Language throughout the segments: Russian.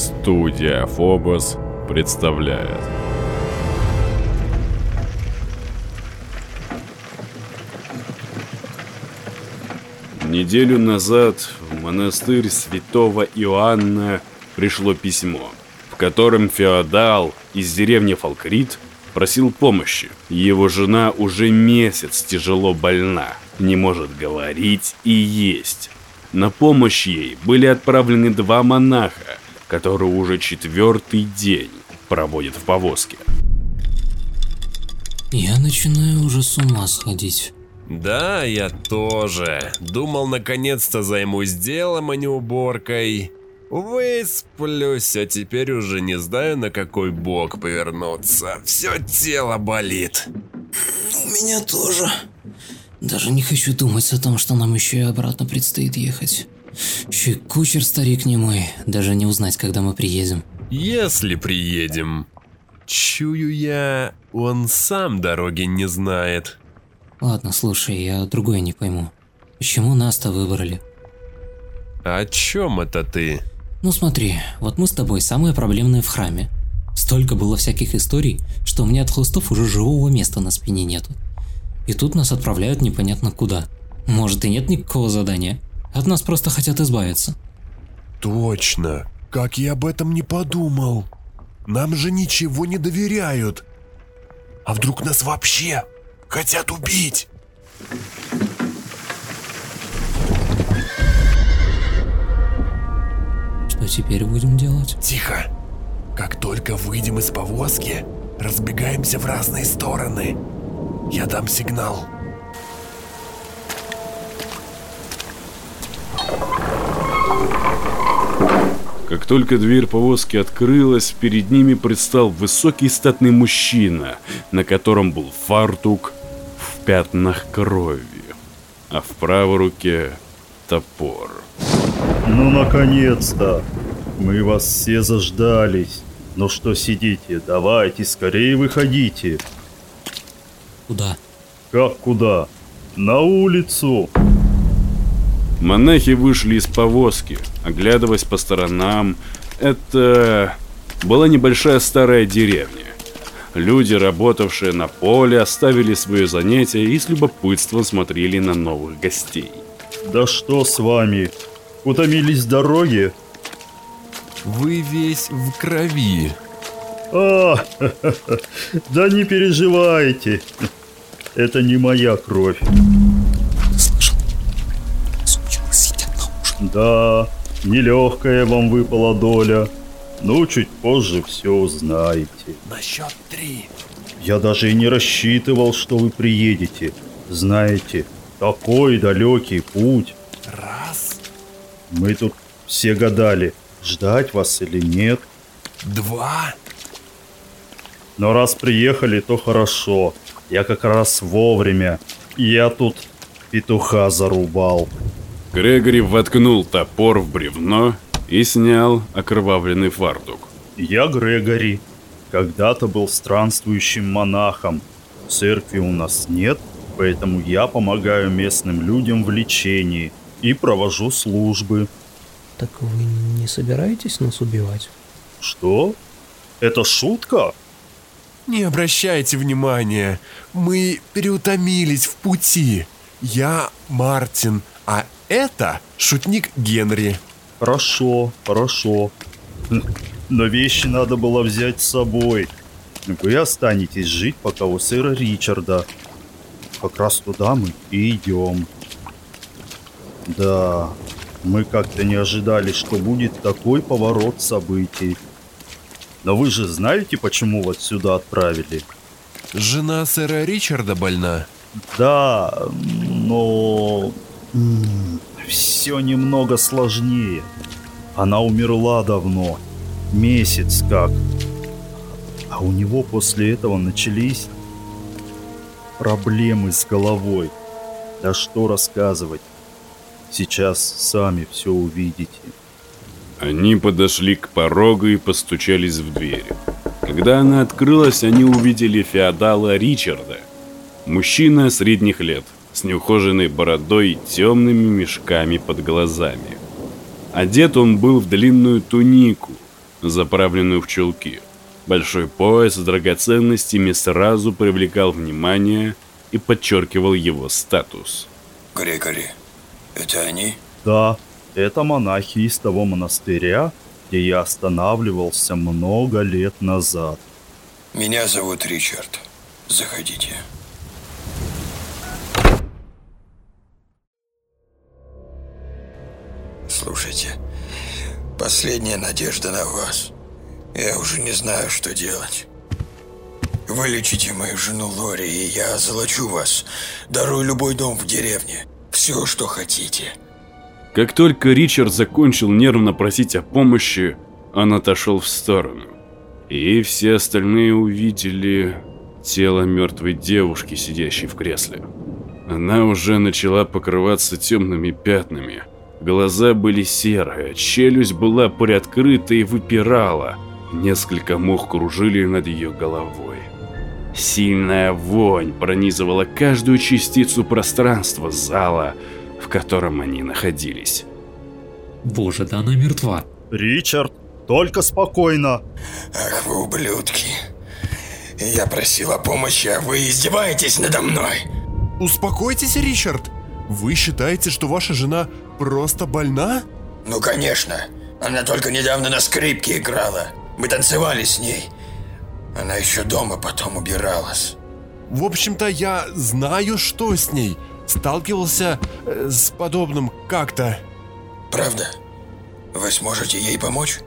Студия Фобос представляет. Неделю назад в монастырь святого Иоанна пришло письмо, в котором феодал из деревни Фалкрит просил помощи. Его жена уже месяц тяжело больна, не может говорить и есть. На помощь ей были отправлены два монаха, которые уже четвертый день проводят в повозке. Я начинаю уже с ума сходить. Да, я тоже. Думал, наконец-то займусь делом, а не уборкой. Высплюсь, а теперь уже не знаю, на какой бок повернуться. Все тело болит. У меня тоже. Даже не хочу думать о том, что нам еще и обратно предстоит ехать. И кучер старик не мой, даже не узнать, когда мы приедем. Если приедем. Чую я, он сам дороги не знает. Ладно, слушай, я другое не пойму. Почему нас-то выбрали? О чем это ты? Ну смотри, вот мы с тобой самые проблемные в храме. Столько было всяких историй, что у меня от хлыстов уже живого места на спине нету. И тут нас отправляют непонятно куда. Может и нет никакого задания. От нас просто хотят избавиться. Точно. Как я об этом не подумал. Нам же ничего не доверяют. А вдруг нас вообще хотят убить? Что теперь будем делать? Тихо. Как только выйдем из повозки, разбегаемся в разные стороны. Я дам сигнал. Как только дверь повозки открылась, перед ними предстал высокий статный мужчина, на котором был фартук в пятнах крови, а в правой руке топор. Ну, наконец-то! Мы вас все заждались. Ну что сидите? Давайте, скорее выходите. Куда? Как куда? На улицу! Монахи вышли из повозки, оглядываясь по сторонам. Это была небольшая старая деревня. Люди, работавшие на поле, оставили свои занятия и с любопытством смотрели на новых гостей. Да что с вами? Утомились с дороги? Вы весь в крови. А, да не переживайте. Это не моя кровь. Да, нелегкая вам выпала доля. Ну, чуть позже все узнаете. На счет три. Я даже и не рассчитывал, что вы приедете. Знаете, такой далекий путь. Раз, Мы тут все гадали, ждать вас или нет. два. Но раз приехали, то хорошо. Я как раз вовремя. Я тут петуха зарубал. Грегори воткнул топор в бревно и снял окровавленный фартук. Я Грегори. Когда-то был странствующим монахом. Церкви у нас нет, поэтому я помогаю местным людям в лечении и провожу службы. Так вы не собираетесь нас убивать? Что? Это шутка? Не обращайте внимания. Мы переутомились в пути. Я Мартин, а это шутник Генри. Хорошо, хорошо. Но вещи надо было взять с собой. Вы останетесь жить пока у сэра Ричарда. Как раз туда мы и идем. Да, мы как-то не ожидали, что будет такой поворот событий. Но вы же знаете, почему вас сюда отправили? Жена сэра Ричарда больна. Да, но... Все немного сложнее. Она умерла давно. Месяц как. А у него после этого начались проблемы с головой. Да что рассказывать. Сейчас сами все увидите. Они подошли к порогу и постучались в дверь. Когда она открылась, они увидели феодала Ричарда. Мужчина средних лет, с неухоженной бородой и темными мешками под глазами. Одет он был в длинную тунику, заправленную в чулки. Большой пояс с драгоценностями сразу привлекал внимание и подчеркивал его статус. Грегори, это они? Да, это монахи из того монастыря, где я останавливался много лет назад. Меня зовут Ричард. Заходите. Слушайте, последняя надежда на вас. Я уже не знаю, что делать. Вылечите мою жену Лори, и я озолочу вас. Дарую любой дом в деревне. Все, что хотите. Как только Ричард закончил нервно просить о помощи, он отошел в сторону. И все остальные увидели тело мертвой девушки, сидящей в кресле. Она уже начала покрываться темными пятнами. Глаза были серые, челюсть была приоткрыта и выпирала. Несколько мух кружили над ее головой. Сильная вонь пронизывала каждую частицу пространства зала, в котором они находились. Боже, да она мертва. Ричард, только спокойно. Ах вы ублюдки. Я просил о помощи, а вы издеваетесь надо мной. Успокойтесь, Ричард. Вы считаете, что ваша жена просто больна? Ну, конечно. Она только недавно на скрипке играла. Мы танцевали с ней. Она еще дома потом убиралась. В общем-то, я знаю, что с ней. Сталкивался э, с подобным как-то. Правда? Вы сможете ей помочь?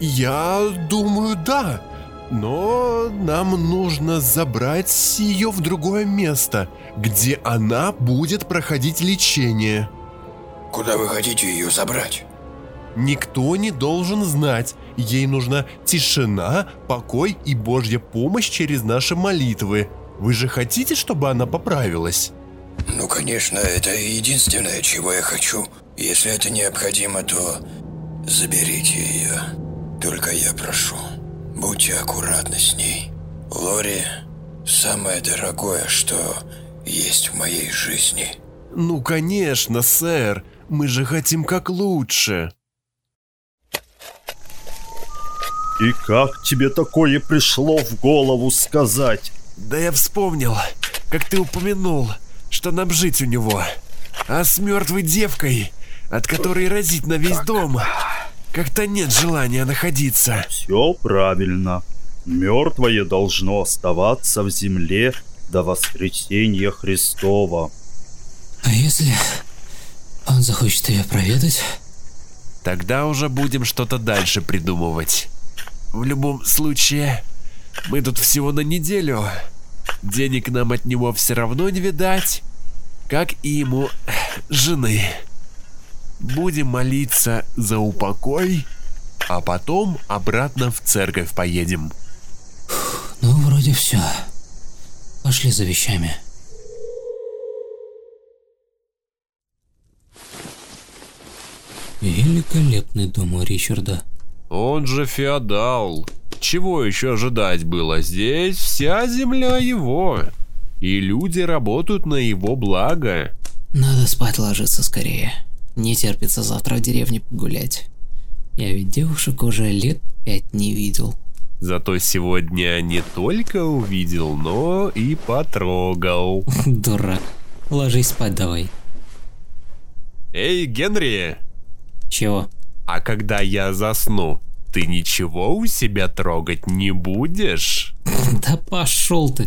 Я думаю, да. Но нам нужно забрать ее в другое место, где она будет проходить лечение. Куда вы хотите ее забрать? Никто не должен знать. Ей нужна тишина, покой и Божья помощь через наши молитвы. Вы же хотите, чтобы она поправилась? Ну, конечно, это единственное, чего я хочу. Если это необходимо, то заберите ее. Только я прошу, будьте аккуратны с ней. Лори – самое дорогое, что есть в моей жизни. Ну, конечно, сэр. Мы же хотим как лучше. И как тебе такое пришло в голову сказать? Да я вспомнил, как ты упомянул, что нам жить у него. А с мертвой девкой, от которой разить на весь дом, как-то нет желания находиться. Все правильно. Мертвое должно оставаться в земле до воскресения Христова. А если он захочет ее проведать? Тогда уже будем что-то дальше придумывать. В любом случае, мы тут всего на неделю. Денег нам от него все равно не видать, как и ему жены. Будем молиться за упокой, а потом обратно в церковь поедем. Ну, вроде все. Пошли за вещами. Великолепный дом у Ричарда. Он же феодал. Чего еще ожидать было? Здесь вся земля его. И люди работают на его благо. Надо спать ложиться скорее. Не терпится завтра в деревне погулять. Я ведь девушек уже лет пять не видел. Зато сегодня не только увидел, но и потрогал. Дурак. Ложись спать давай. Эй, Генри, Чего? а когда я засну, ты ничего у себя трогать не будешь? Да пошел ты.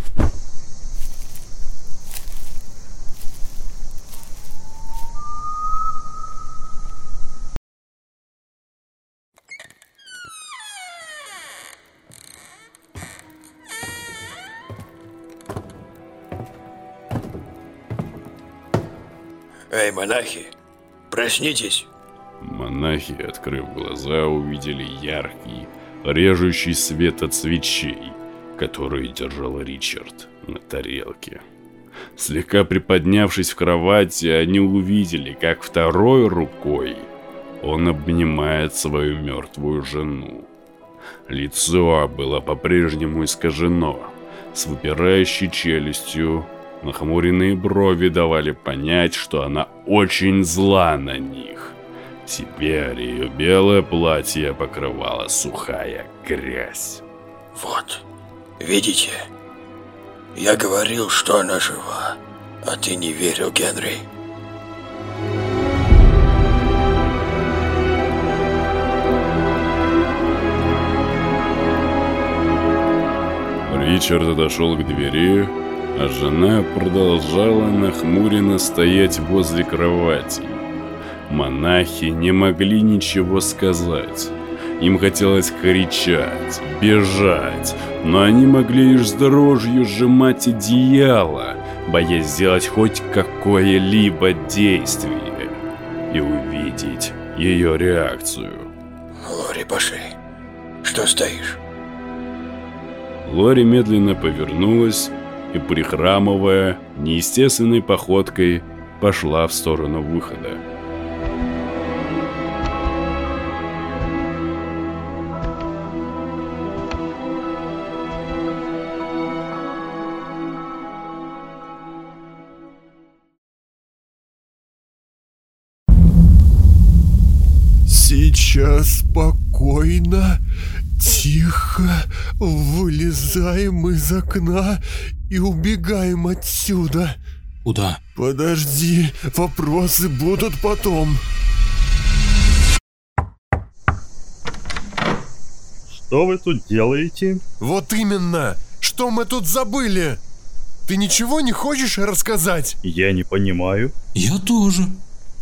Эй, монахи, проснитесь. Монахи, открыв глаза, увидели яркий, режущий свет от свечей, которые держал Ричард на тарелке. Слегка приподнявшись в кровати, они увидели, как второй рукой он обнимает свою мертвую жену. Лицо было по-прежнему искажено, с выпирающей челюстью, нахмуренные брови давали понять, что она очень зла на них. Теперь ее белое платье покрывала сухая грязь. Вот, видите? Я говорил, что она жива, а ты не верил, Генри. Ричард отошел к двери, а жена продолжала нахмуренно стоять возле кровати. Монахи не могли ничего сказать. Им хотелось кричать, бежать, но они могли лишь с дрожью сжимать одеяло, боясь сделать хоть какое-либо действие и увидеть ее реакцию. Лори, пошли. Что стоишь? Лори медленно повернулась и, прихрамывая, неестественной походкой, пошла в сторону выхода. Сейчас спокойно, тихо вылезаем из окна и убегаем отсюда. Куда? Подожди, вопросы будут потом. Что вы тут делаете? Вот именно! Что мы тут забыли? Ты ничего не хочешь рассказать? Я не понимаю. Я тоже.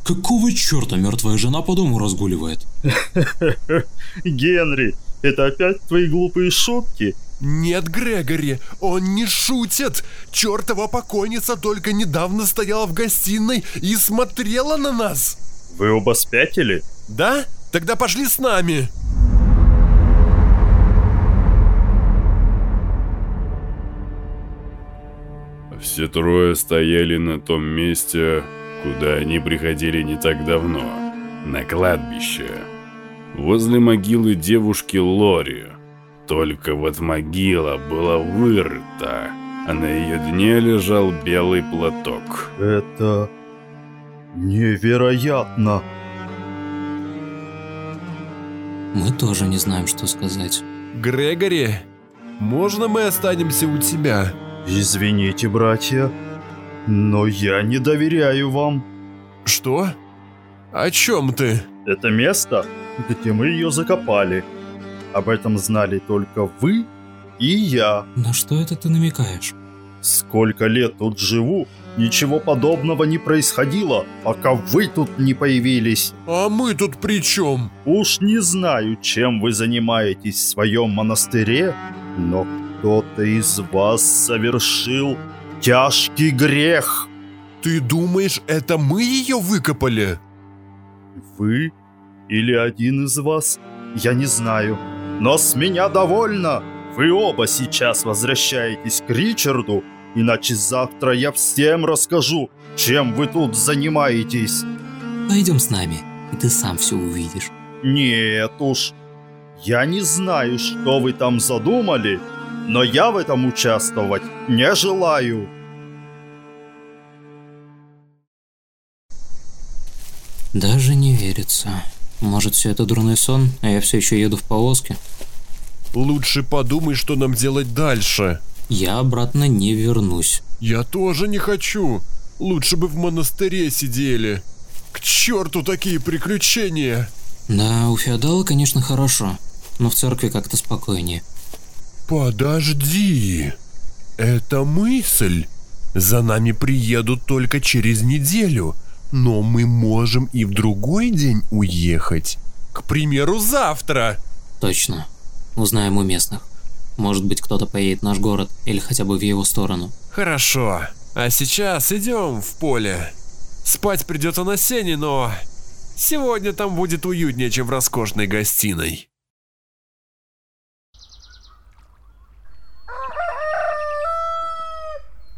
Какого черта мертвая жена по дому разгуливает? Генри, это опять твои глупые шутки? Нет, Грегори, он не шутит. Чертова покойница только недавно стояла в гостиной и смотрела на нас. Вы оба спятили? Да? Тогда пошли с нами. Все трое стояли на том месте, куда они приходили не так давно, на кладбище, возле могилы девушки Лори. Только вот могила была вырыта, а на ее дне лежал белый платок. Это невероятно. Мы тоже не знаем, что сказать. Грегори, можно мы останемся у тебя? Извините, братья, но я не доверяю вам. Что? О чем ты? Это место, где мы ее закопали. Об этом знали только вы и я. На что это ты намекаешь? Сколько лет тут живу, ничего подобного не происходило, пока вы тут не появились. А мы тут при чем? Уж не знаю, чем вы занимаетесь в своем монастыре, но кто-то из вас совершил тяжкий грех. Ты думаешь, это мы ее выкопали? Вы или один из вас, я не знаю. Но с меня довольно. Вы оба сейчас возвращаетесь к Ричарду, иначе завтра я всем расскажу, чем вы тут занимаетесь. Пойдем с нами, и ты сам все увидишь. Нет уж. Я не знаю, что вы там задумали, но я в этом участвовать не желаю. Даже не верится. Может, все это дурной сон, а я все еще еду в повозке? Лучше подумай, что нам делать дальше. Я обратно не вернусь. Я тоже не хочу. Лучше бы в монастыре сидели. К черту такие приключения. Да, у феодала, конечно, хорошо, но в церкви как-то спокойнее. Подожди. Это мысль. За нами приедут только через неделю, но мы можем и в другой день уехать. К примеру, завтра. Точно. Узнаем у местных. Может быть, кто-то поедет в наш город или хотя бы в его сторону. Хорошо. А сейчас идем в поле. Спать придется на сене, но сегодня там будет уютнее, чем в роскошной гостиной.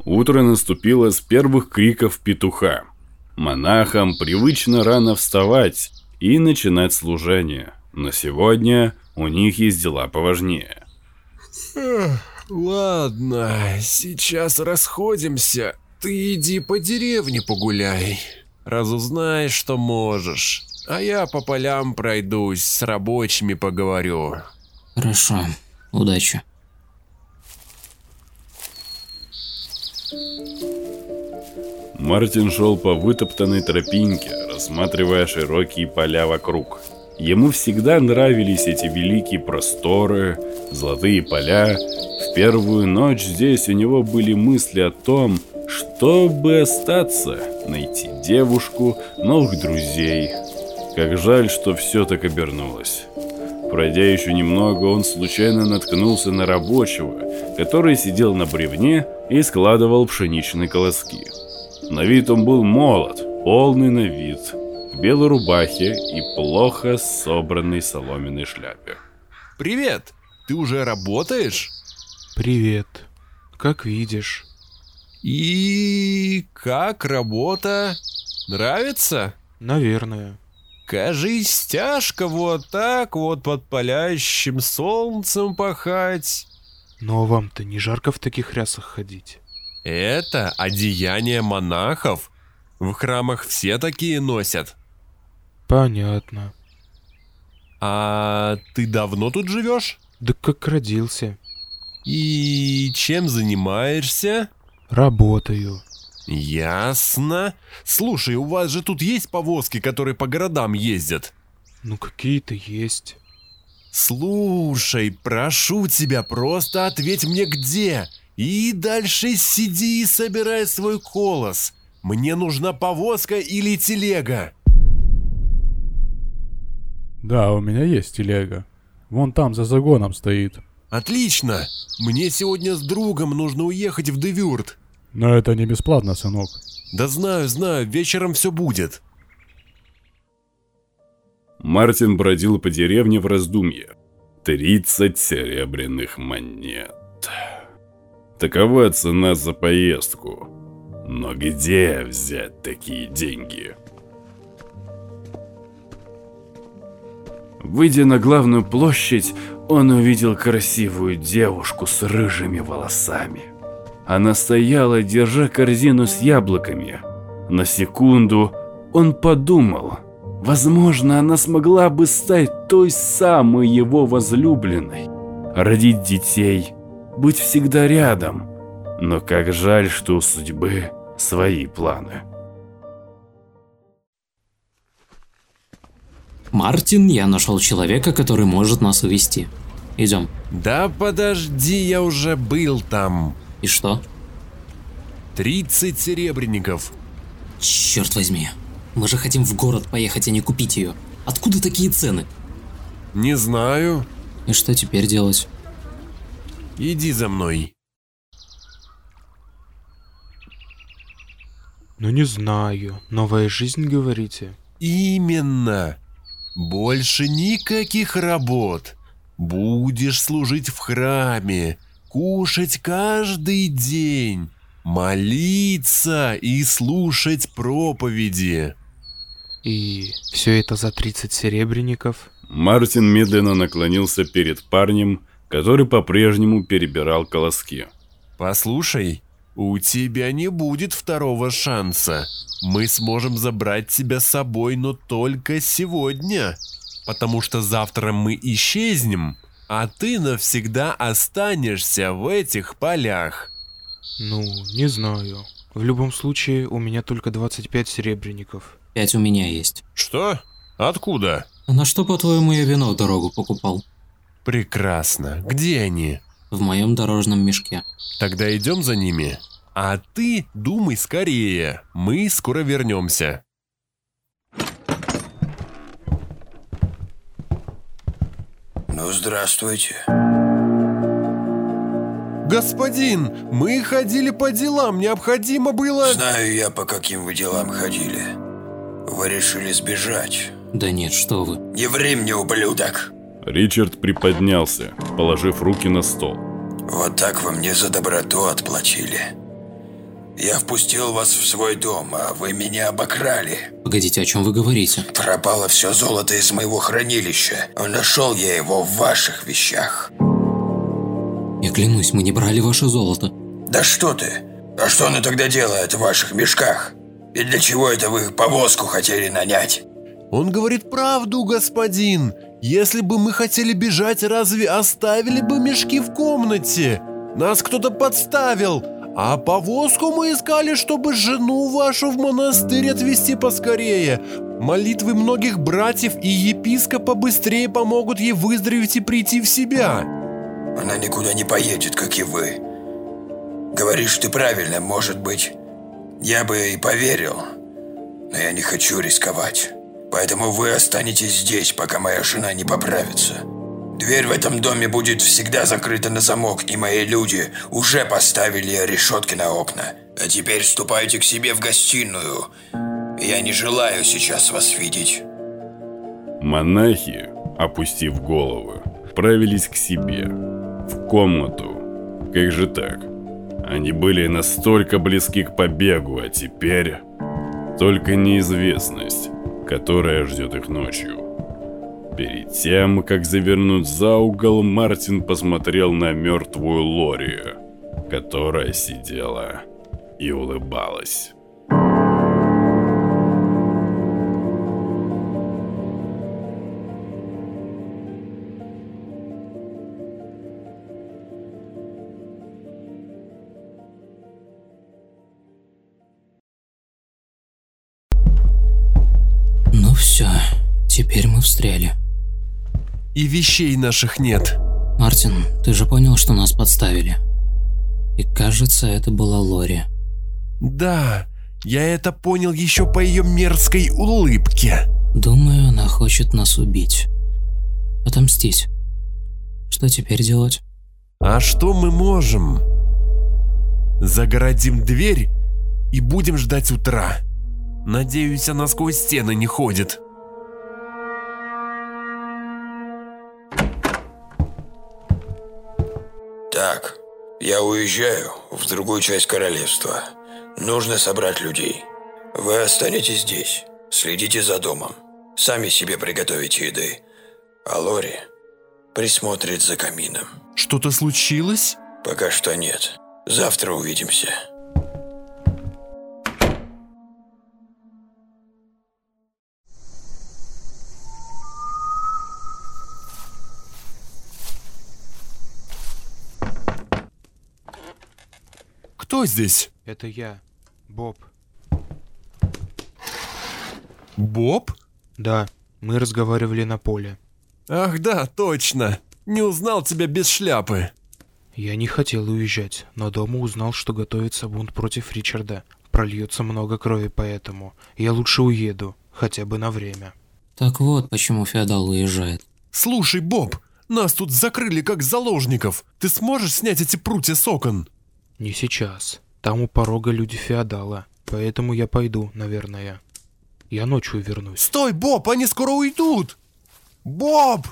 Утро наступило с первых криков петуха. Монахам привычно рано вставать и начинать служение, но сегодня у них есть дела поважнее. Ладно, сейчас расходимся. Ты иди по деревне погуляй. Разузнай, что можешь. А я по полям пройдусь, с рабочими поговорю. Хорошо, удачи. Мартин шел по вытоптанной тропинке, рассматривая широкие поля вокруг. Ему всегда нравились эти великие просторы, золотые поля. В первую ночь здесь у него были мысли о том, чтобы остаться, найти девушку, новых друзей. Как жаль, что все так обернулось. Пройдя еще немного, он случайно наткнулся на рабочего, который сидел на бревне и складывал пшеничные колоски. На вид он был молод, полный на вид, в белой рубахе и плохо собранной соломенной шляпе. Привет! Ты уже работаешь? Привет. Как видишь. И как работа? Нравится? Наверное. Кажись, тяжко вот так вот под палящим солнцем пахать. Но вам-то не жарко в таких рясах ходить. Это одеяние монахов. В храмах все такие носят. Понятно. А ты давно тут живешь? Да как родился. И чем занимаешься? Работаю. Ясно. Слушай, у вас же тут есть повозки, которые по городам ездят? Ну какие-то есть. Слушай, прошу тебя, просто ответь мне где. И дальше сиди и собирай свой колос. Мне нужна повозка или телега. Да, у меня есть телега. Вон там за загоном стоит. Отлично. Мне сегодня с другом нужно уехать в Девюрт. Но это не бесплатно, сынок. Да знаю, знаю, вечером все будет. Мартин бродил по деревне в раздумье. 30 серебряных монет. Такова цена за поездку. Но где взять такие деньги? Выйдя на главную площадь, он увидел красивую девушку с рыжими волосами. Она стояла, держа корзину с яблоками. На секунду он подумал, возможно, она смогла бы стать той самой его возлюбленной, родить детей, быть всегда рядом. Но как жаль, что у судьбы свои планы. Мартин, я нашел человека, который может нас увести. Идем. Да подожди, я уже был там. И что? 30 серебряников. Черт возьми. Мы же хотим в город поехать, а не купить ее. Откуда такие цены? Не знаю. И что теперь делать? Иди за мной. Ну не знаю. Новая жизнь, говорите? Именно. Больше никаких работ. Будешь служить в храме, кушать каждый день, молиться и слушать проповеди. И все это за 30 серебряников? Мартин медленно наклонился перед парнем, который по-прежнему перебирал колоски. Послушай, у тебя не будет второго шанса. Мы сможем забрать тебя с собой, но только сегодня. Потому что завтра мы исчезнем, а ты навсегда останешься в этих полях. Ну, не знаю. В любом случае, у меня только 25 серебряников. Пять у меня есть. Что? Откуда? А на что, по-твоему, я вино в дорогу покупал? Прекрасно. Где они? В моем дорожном мешке. Тогда идем за ними. А ты думай скорее. Мы скоро вернемся. Ну, здравствуйте. Господин, мы ходили по делам, необходимо было... Знаю я, по каким вы делам ходили. Вы решили сбежать. Да нет, что вы. Не ври мне, ублюдок. Ричард приподнялся, положив руки на стол. Вот так вы мне за доброту отплатили. Я впустил вас в свой дом, а вы меня обокрали. Погодите, о чем вы говорите? Пропало все золото из моего хранилища. Нашел я его в ваших вещах. Я клянусь, мы не брали ваше золото. Да что ты? А что оно тогда делает в ваших мешках? И для чего это вы повозку хотели нанять? Он говорит правду, господин. Если бы мы хотели бежать, разве оставили бы мешки в комнате? Нас кто-то подставил. А повозку мы искали, чтобы жену вашу в монастырь отвезти поскорее. Молитвы многих братьев и епископа быстрее помогут ей выздороветь и прийти в себя. Она никуда не поедет, как и вы. Говоришь ты правильно, может быть. Я бы и поверил, но я не хочу рисковать. Поэтому вы останетесь здесь, пока моя жена не поправится. Дверь в этом доме будет всегда закрыта на замок, и мои люди уже поставили решетки на окна. А теперь ступайте к себе в гостиную. Я не желаю сейчас вас видеть. Монахи, опустив головы, отправились к себе, в комнату. Как же так? Они были настолько близки к побегу, а теперь только неизвестность, которая ждет их ночью. Перед тем, как завернуть за угол, Мартин посмотрел на мертвую Лори, которая сидела и улыбалась. И вещей наших нет. Мартин, ты же понял, что нас подставили? И кажется, это была Лори. Да, я это понял еще по ее мерзкой улыбке. Думаю, она хочет нас убить. Отомстить. Что теперь делать? А что мы можем? Загородим дверь и будем ждать утра. Надеюсь, она сквозь стены не ходит. Так, я уезжаю в другую часть королевства. Нужно собрать людей. Вы останетесь здесь. Следите за домом. Сами себе приготовите еды. А Лори присмотрит за камином. Что-то случилось? Пока что нет. Завтра увидимся. Кто здесь? Это я, Боб. Боб? Да, мы разговаривали на поле. Ах да, точно. Не узнал тебя без шляпы. Я не хотел уезжать, но дома узнал, что готовится бунт против Ричарда. Прольется много крови поэтому. Я лучше уеду, хотя бы на время. Так вот, почему феодал уезжает. Слушай, Боб, нас тут закрыли как заложников. Ты сможешь снять эти прутья с окон? Не сейчас. Там у порога люди феодала, поэтому я пойду, наверное. Я ночью вернусь. Стой, Боб, они скоро уйдут! Боб!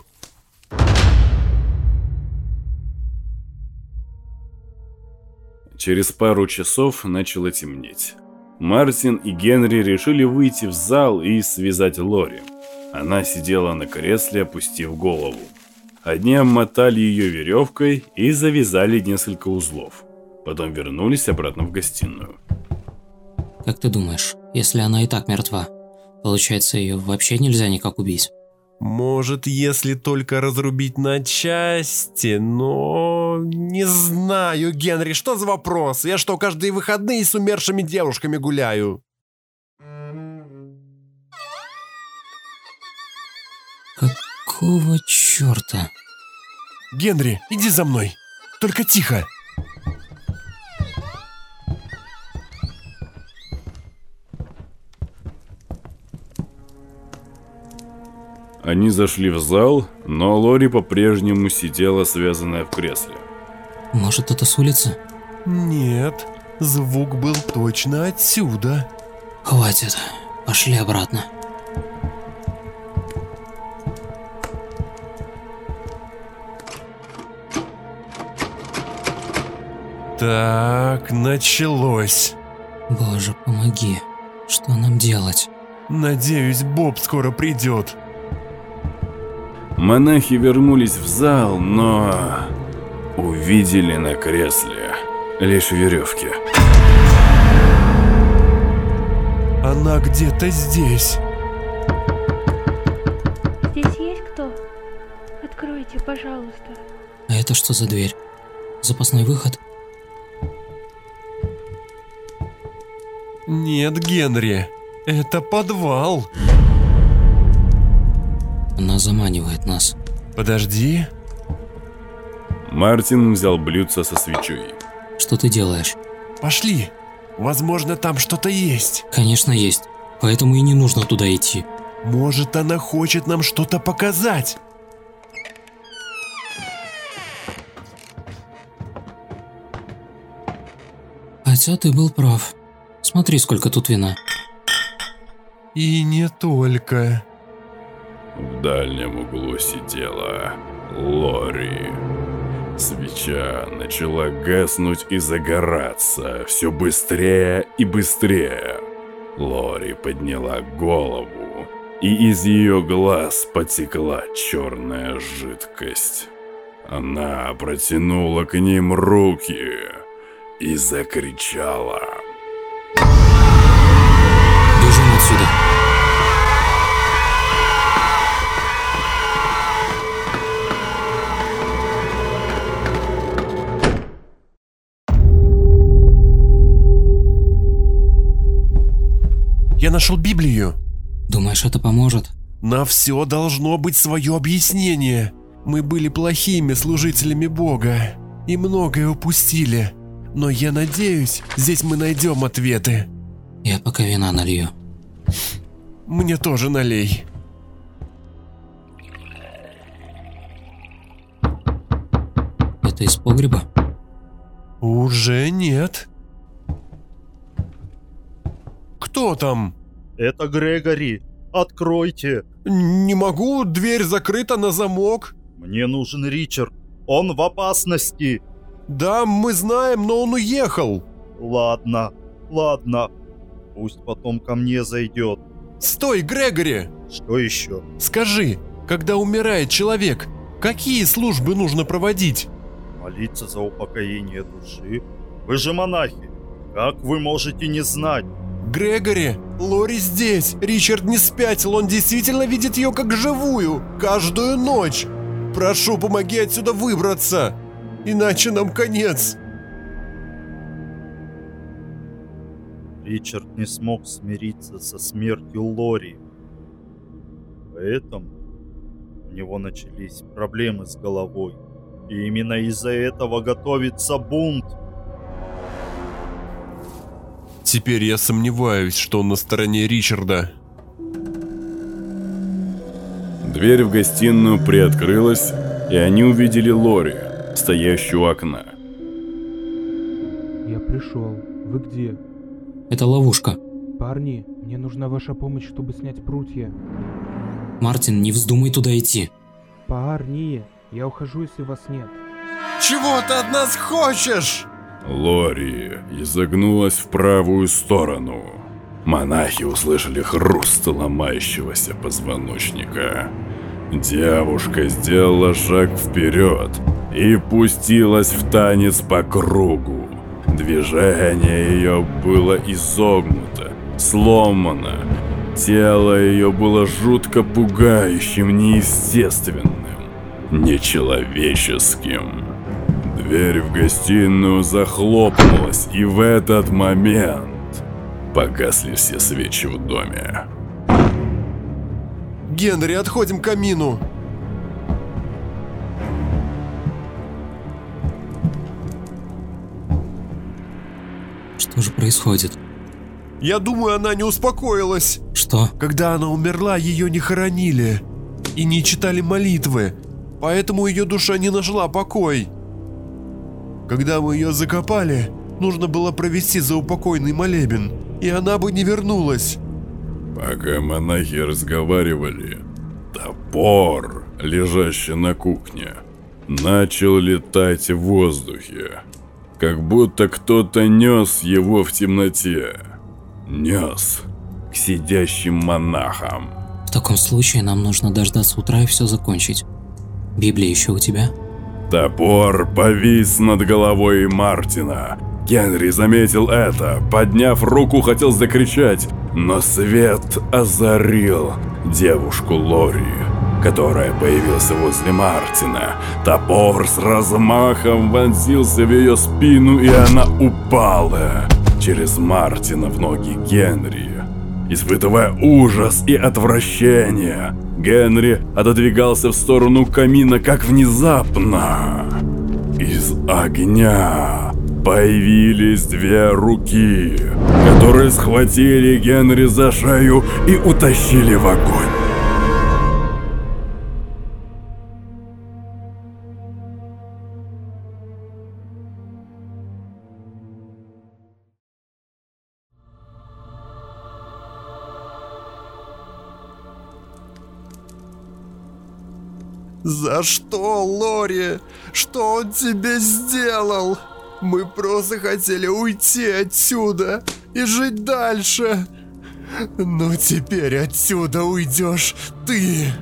Через пару часов начало темнеть. Мартин и Генри решили выйти в зал и связать Лори. Она сидела на кресле, опустив голову. Одни обмотали ее веревкой и завязали несколько узлов. Потом вернулись обратно в гостиную. Как ты думаешь, если она и так мертва, получается ее вообще нельзя никак убить? Может, если только разрубить на части, но... Не знаю, Генри, что за вопрос? Я что, каждые выходные с умершими девушками гуляю? Какого черта? Генри, иди за мной. Только тихо. Они зашли в зал, но Лори по-прежнему сидела связанная в кресле. Может, это с улицы? Нет, звук был точно отсюда. Хватит. Пошли обратно. Так, началось. Боже, помоги. Что нам делать? Надеюсь, Боб скоро придет. Монахи вернулись в зал, но увидели на кресле лишь веревки. Она где-то здесь. что? Откройте, пожалуйста. А это что за дверь? Запасной выход? Нет, Генри, это подвал. Она заманивает нас. Подожди. Мартин взял блюдце со свечой. Что ты делаешь? Пошли. Возможно, там что-то есть. Конечно, есть. Поэтому и не нужно туда идти. Может, она хочет нам что-то показать. Хотя ты был прав. Смотри, сколько тут вина. И не только. В дальнем углу сидела Лори. Свеча начала гаснуть и загораться все быстрее и быстрее. Лори подняла голову, и из ее глаз потекла черная жидкость. Она протянула к ним руки и закричала. Я нашел Библию. Думаешь, это поможет? На все должно быть свое объяснение. Мы были плохими служителями Бога и многое упустили. Но я надеюсь, здесь мы найдем ответы. Я пока вина налью. Мне тоже налей. Это из погреба? Уже нет. Кто там? Это Грегори. Откройте. Не могу, дверь закрыта на замок. Мне нужен Ричард. Он в опасности. Да, мы знаем, но он уехал. Ладно, ладно. Пусть потом ко мне зайдет. Стой, Грегори! Что еще? Скажи, когда умирает человек, какие службы нужно проводить? Молиться за упокоение души? Вы же монахи. Как вы можете не знать? Грегори, Лори здесь. Ричард не спятил, он действительно видит ее как живую, каждую ночь. Прошу, помоги отсюда выбраться, иначе нам конец. Ричард не смог смириться со смертью Лори. Поэтому у него начались проблемы с головой. И именно из-за этого готовится бунт. Теперь я сомневаюсь, что он на стороне Ричарда. Дверь в гостиную приоткрылась, и они увидели Лори, стоящую у окна. Я пришел. Вы где? Это ловушка. Парни, мне нужна ваша помощь, чтобы снять прутья. Мартин, не вздумай туда идти. Парни, я ухожу, если вас нет. Чего ты от нас хочешь? Лори изогнулась в правую сторону. Монахи услышали хруст ломающегося позвоночника. Девушка сделала шаг вперед и пустилась в танец по кругу. Движение ее было изогнуто, сломано. Тело ее было жутко пугающим, неестественным, нечеловеческим. Дверь в гостиную захлопнулась, и в этот момент погасли все свечи в доме. Генри, отходим к камину. Что же происходит? Я думаю, она не успокоилась. Что? Когда она умерла, ее не хоронили и не читали молитвы, поэтому ее душа не нашла покой. Когда мы ее закопали, нужно было провести заупокойный молебен, и она бы не вернулась. Пока монахи разговаривали, топор, лежащий на кухне, начал летать в воздухе. Как будто кто-то нес его в темноте. Нес к сидящим монахам. В таком случае нам нужно дождаться утра и все закончить. Библия еще у тебя? Топор повис над головой Мартина. Генри заметил это, подняв руку, хотел закричать, но свет озарил девушку Лори. которая появился возле Мартина. Топор с размахом вонзился в ее спину, и она упала через Мартина в ноги Генри. Испытывая ужас и отвращение, Генри отодвигался в сторону камина, как внезапно. Из огня появились две руки, которые схватили Генри за шею и утащили в огонь. За что, Лори? Что он тебе сделал? Мы просто хотели уйти отсюда и жить дальше. Но теперь отсюда уйдешь ты.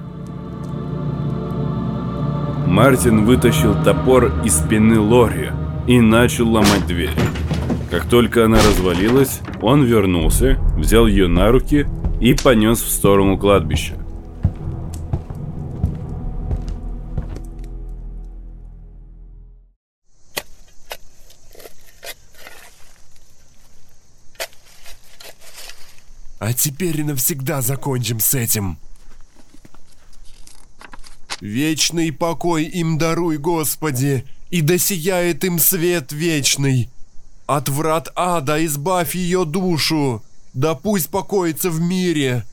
Мартин вытащил топор из спины Лори и начал ломать дверь. Как только она развалилась, он вернулся, взял ее на руки и понес в сторону кладбища. Теперь навсегда закончим с этим. Вечный покой им даруй, Господи, и досияет им свет вечный. От врат ада избавь ее душу, да пусть покоится в мире.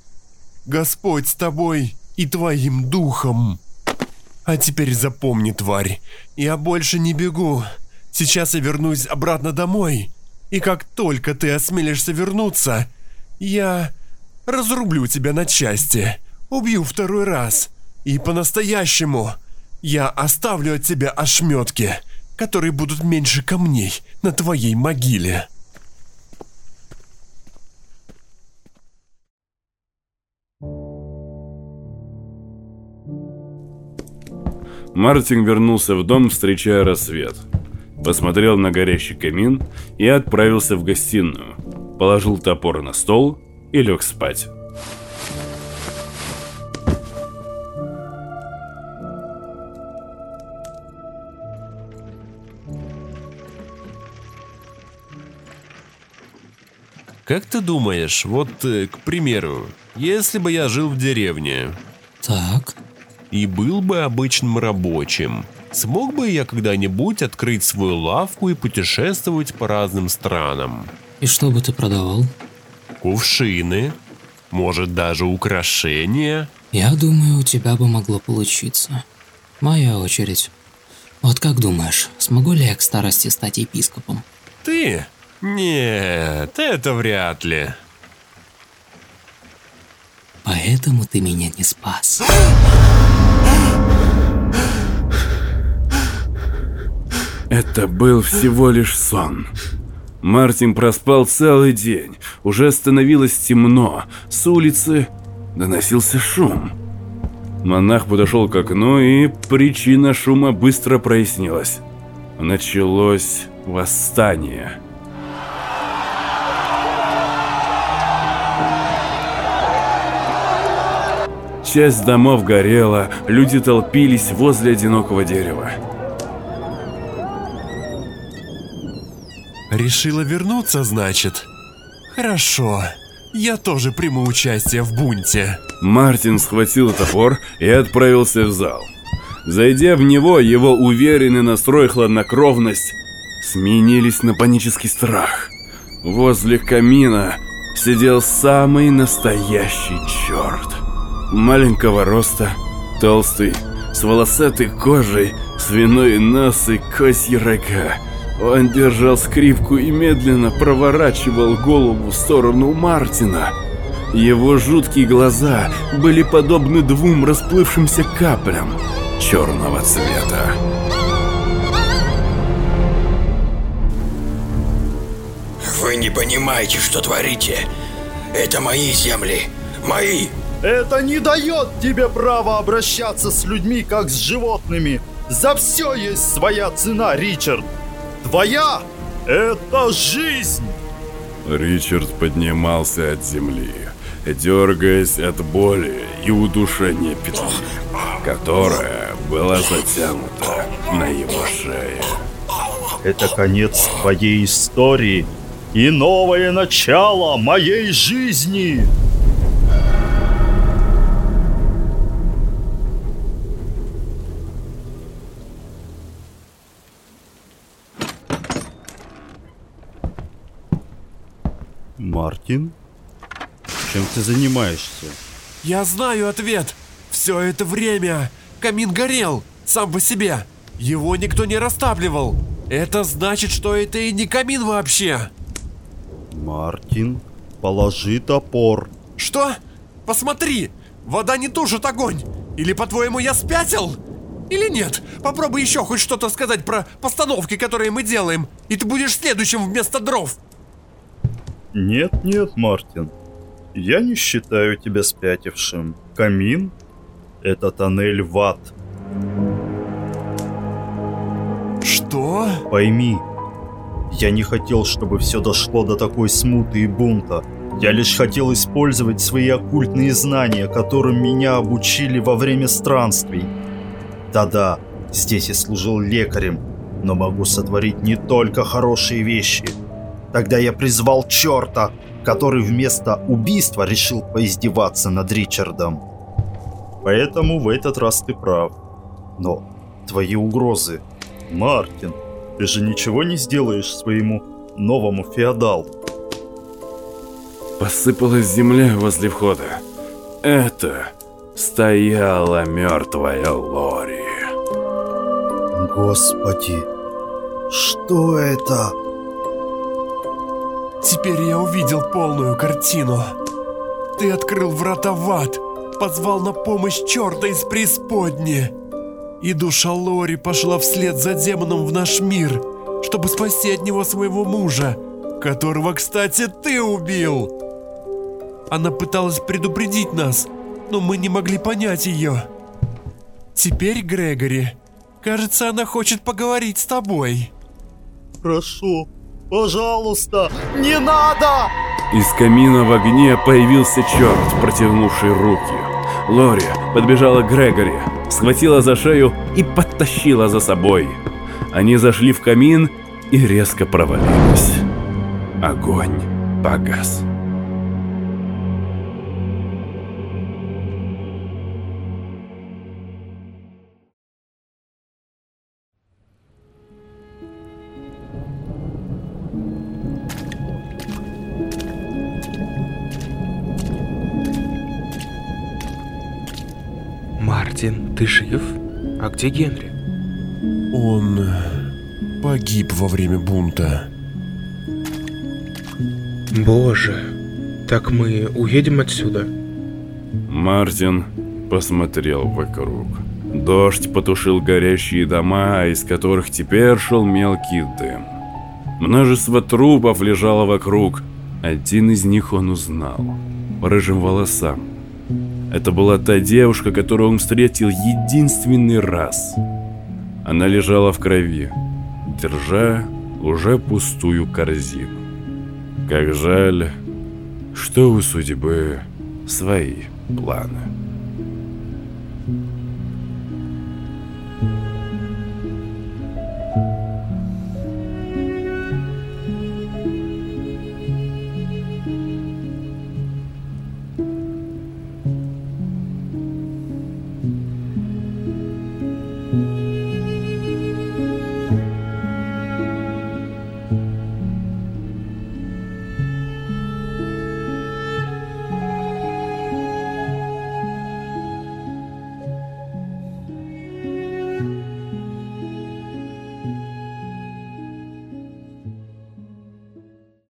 Господь с тобой и твоим духом. А теперь запомни, тварь, я больше не бегу. Сейчас я вернусь обратно домой. И как только ты осмелишься вернуться, я разрублю тебя на части, убью второй раз. И по-настоящему я оставлю от тебя ошметки, которые будут меньше камней на твоей могиле. Мартин вернулся в дом, встречая рассвет. Посмотрел на горящий камин и отправился в гостиную. Положил топор на стол и лег спать. Как ты думаешь, вот, э, к примеру, если бы я жил в деревне Так, и был бы обычным рабочим, смог бы я когда-нибудь открыть свою лавку и путешествовать по разным странам? И что бы ты продавал? Кувшины, может даже украшения? Я думаю, у тебя бы могло получиться. Моя очередь. Вот как думаешь, смогу ли я к старости стать епископом? Ты? Нет, это вряд ли. Поэтому ты меня не спас. Это был всего лишь сон. Мартин проспал целый день. Уже становилось темно. С улицы доносился шум. Монах подошел к окну, и причина шума быстро прояснилась. Началось восстание. Часть домов горела, люди толпились возле одинокого дерева. Решила вернуться, значит? Хорошо. Я тоже приму участие в бунте. Мартин схватил топор и отправился в зал. Зайдя в него, его уверенный настрой хладнокровность сменились на панический страх. Возле камина сидел самый настоящий черт. Маленького роста, толстый, с волосатой кожей, свиной нос и козьи рога. Он держал скрипку и медленно проворачивал голову в сторону Мартина. Его жуткие глаза были подобны двум расплывшимся каплям черного цвета. Вы не понимаете, что творите. Это мои земли. Мои. Это не дает тебе права обращаться с людьми, как с животными. За все есть своя цена, Ричард. Твоя – это жизнь. Ричард поднимался от земли. дергаясь от боли и удушения петли, которая была затянута на его шее. Это конец твоей истории и новое начало моей жизни. Мартин? Чем ты занимаешься? Я знаю ответ. Все это время камин горел сам по себе. Его никто не растапливал. Это значит, что это и не камин вообще. Мартин, положи топор. Что? Посмотри, вода не тушит огонь. Или, по-твоему, я спятил? Или нет? Попробуй еще хоть что-то сказать про постановки, которые мы делаем, и ты будешь следующим вместо дров. Нет, нет, Мартин. Я не считаю тебя спятившим. Камин — это тоннель в ад. Что? Пойми, я не хотел, чтобы все дошло до такой смуты и бунта. Я лишь хотел использовать свои оккультные знания, которым меня обучили во время странствий. Да-да, здесь я служил лекарем, но могу сотворить не только хорошие вещи. Тогда я призвал черта, который вместо убийства решил поиздеваться над Ричардом. Поэтому в этот раз ты прав. Но твои угрозы... Мартин, ты же ничего не сделаешь своему новому феодалу. Посыпалась земля возле входа. Это стояла мертвая Лори. Господи, что это? Теперь я увидел полную картину. Ты открыл врата в ад, позвал на помощь черта из преисподни. И душа Лори пошла вслед за демоном в наш мир, чтобы спасти от него своего мужа, которого, кстати, ты убил. Она пыталась предупредить нас, но мы не могли понять ее. Теперь, Грегори, кажется, она хочет поговорить с тобой. Прошу, пожалуйста, не надо! Из камина в огне появился черт, протянувший руки. Лори подбежала к Грегори, схватила за шею и подтащила за собой. Они зашли в камин и резко провалились. Огонь погас. Ты жив? А где Генри? Он погиб во время бунта. Боже, так мы уедем отсюда? Мартин посмотрел вокруг. Дождь потушил горящие дома, из которых теперь шел мелкий дым. Множество трупов лежало вокруг. Один из них он узнал. По рыжим волосам. Это была та девушка, которую он встретил единственный раз. Она лежала в крови, держа уже пустую корзину. Как жаль, что у судьбы свои планы.